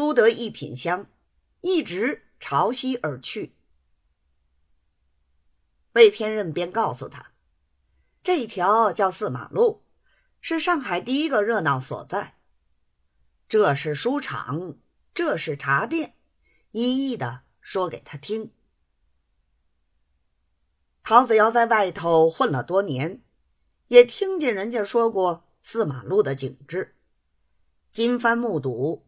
出得一品香，一直朝西而去。魏偏任便告诉他，这条叫四马路，是上海第一个热闹所在。这是书场，这是茶店，一一的说给他听。陶子尧在外头混了多年，也听见人家说过四马路的景致，金帆目睹，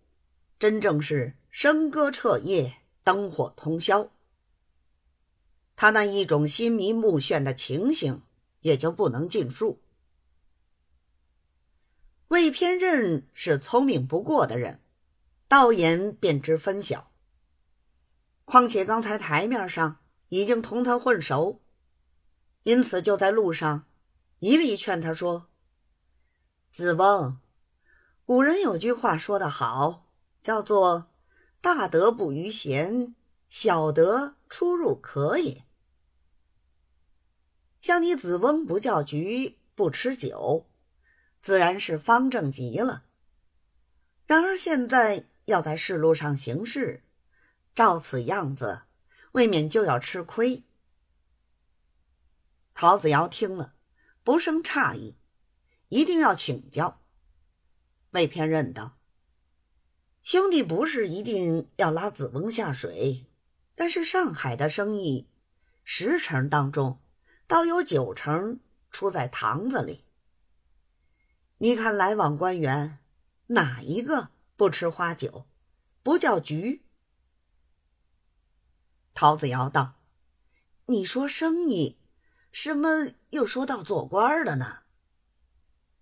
真正是笙歌彻夜，灯火通宵。他那一种心迷目眩的情形，也就不能尽述。魏偏任是聪明不过的人，道言便知分晓。况且刚才台面上已经同他混熟，因此就在路上一力劝他说：“子翁，古人有句话说得好，叫做‘大德不逾贤，小德出入可也’。像你子翁不叫局，不吃酒。”自然是方正极了。然而现在要在世路上行事，照此样子，未免就要吃亏。陶子尧听了，不生诧异，一定要请教。魏偏认道：“兄弟不是一定要拉子翁下水，但是上海的生意，十成当中，倒有九成出在堂子里。”你看，来往官员，哪一个不吃花酒，不叫局？陶子尧道：“你说生意，什么又说到做官的呢？”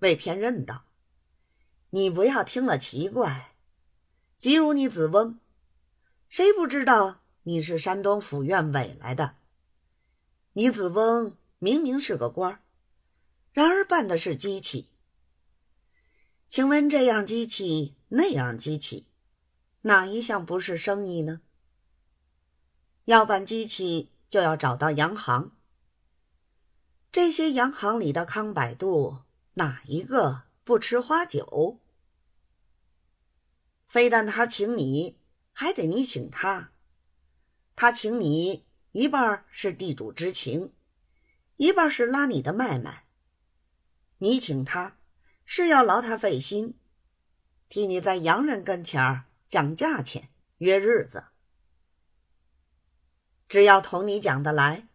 魏偏任道：“你不要听了奇怪。即如你子翁，谁不知道你是山东府院委来的？你子翁明明是个官然而办的是机器。”请问这样机器那样机器，哪一项不是生意呢？要办机器，就要找到洋行。这些洋行里的康百度，哪一个不吃花酒？非但他请你，还得你请他。他请你一半是地主之情，一半是拉你的脉脉。你请他。是要劳他费心，替你在洋人跟前儿讲价钱、约日子。只要同你讲得来，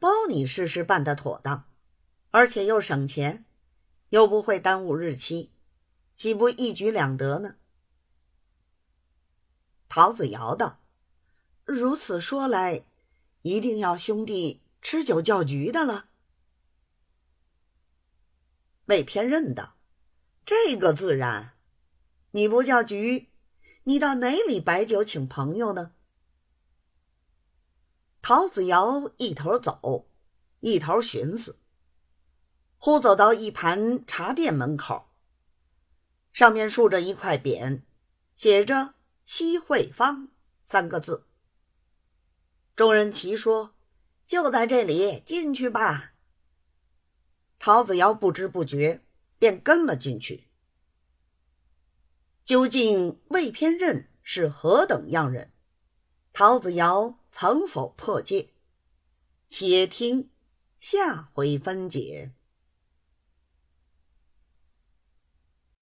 包你事事办得妥当，而且又省钱，又不会耽误日期，岂不一举两得呢？陶子尧道：“如此说来，一定要兄弟吃酒叫局的了。”魏偏认道。这个自然，你不叫局，你到哪里摆酒请朋友呢？陶子尧一头走，一头寻思，忽走到一盘茶店门口，上面竖着一块匾，写着“西汇坊”三个字。众人齐说：“就在这里，进去吧。”陶子尧不知不觉。便跟了进去。究竟魏偏任是何等样人？陶子尧曾否破戒？且听下回分解。